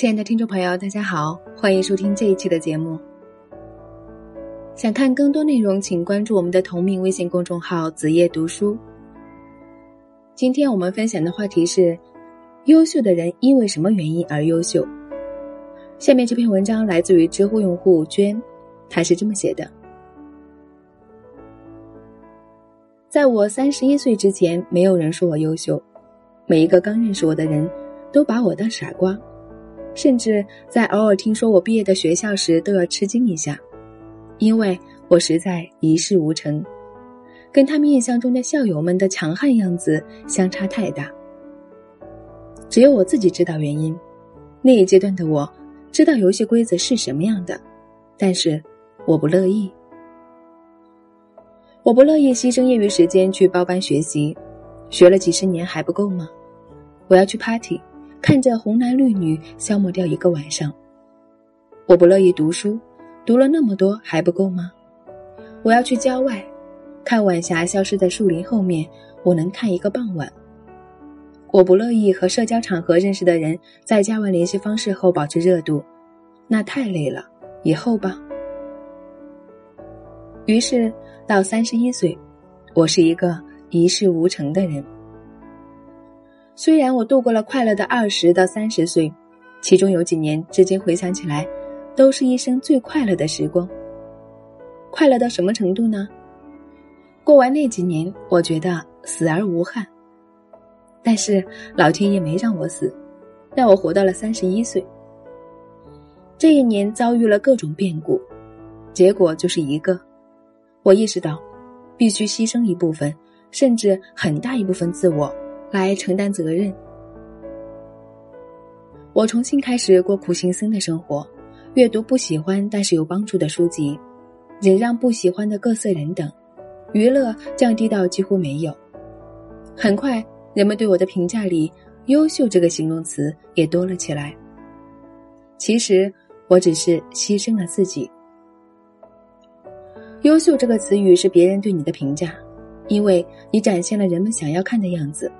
亲爱的听众朋友，大家好，欢迎收听这一期的节目。想看更多内容，请关注我们的同名微信公众号“子夜读书”。今天我们分享的话题是：优秀的人因为什么原因而优秀？下面这篇文章来自于知乎用户娟，他是这么写的：在我三十一岁之前，没有人说我优秀，每一个刚认识我的人都把我当傻瓜。甚至在偶尔听说我毕业的学校时，都要吃惊一下，因为我实在一事无成，跟他们印象中的校友们的强悍样子相差太大。只有我自己知道原因。那一阶段的我，知道游戏规则是什么样的，但是我不乐意。我不乐意牺牲业余时间去包班学习，学了几十年还不够吗？我要去 party。看着红男绿女消磨掉一个晚上，我不乐意读书，读了那么多还不够吗？我要去郊外，看晚霞消失在树林后面，我能看一个傍晚。我不乐意和社交场合认识的人在加完联系方式后保持热度，那太累了，以后吧。于是到三十一岁，我是一个一事无成的人。虽然我度过了快乐的二十到三十岁，其中有几年至今回想起来，都是一生最快乐的时光。快乐到什么程度呢？过完那几年，我觉得死而无憾。但是老天爷没让我死，让我活到了三十一岁。这一年遭遇了各种变故，结果就是一个：我意识到，必须牺牲一部分，甚至很大一部分自我。来承担责任。我重新开始过苦行僧的生活，阅读不喜欢但是有帮助的书籍，忍让不喜欢的各色人等，娱乐降低到几乎没有。很快，人们对我的评价里“优秀”这个形容词也多了起来。其实，我只是牺牲了自己。“优秀”这个词语是别人对你的评价，因为你展现了人们想要看的样子。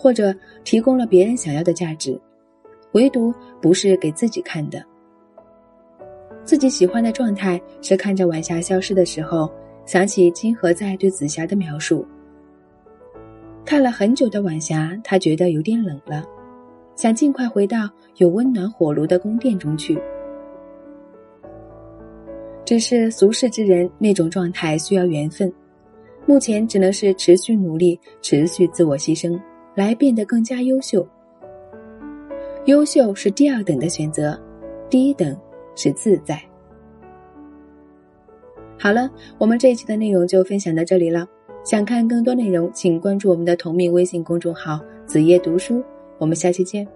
或者提供了别人想要的价值，唯独不是给自己看的。自己喜欢的状态是看着晚霞消失的时候，想起金河在对紫霞的描述。看了很久的晚霞，他觉得有点冷了，想尽快回到有温暖火炉的宫殿中去。只是俗世之人那种状态需要缘分，目前只能是持续努力，持续自我牺牲。来变得更加优秀。优秀是第二等的选择，第一等是自在。好了，我们这一期的内容就分享到这里了。想看更多内容，请关注我们的同名微信公众号“子夜读书”。我们下期见。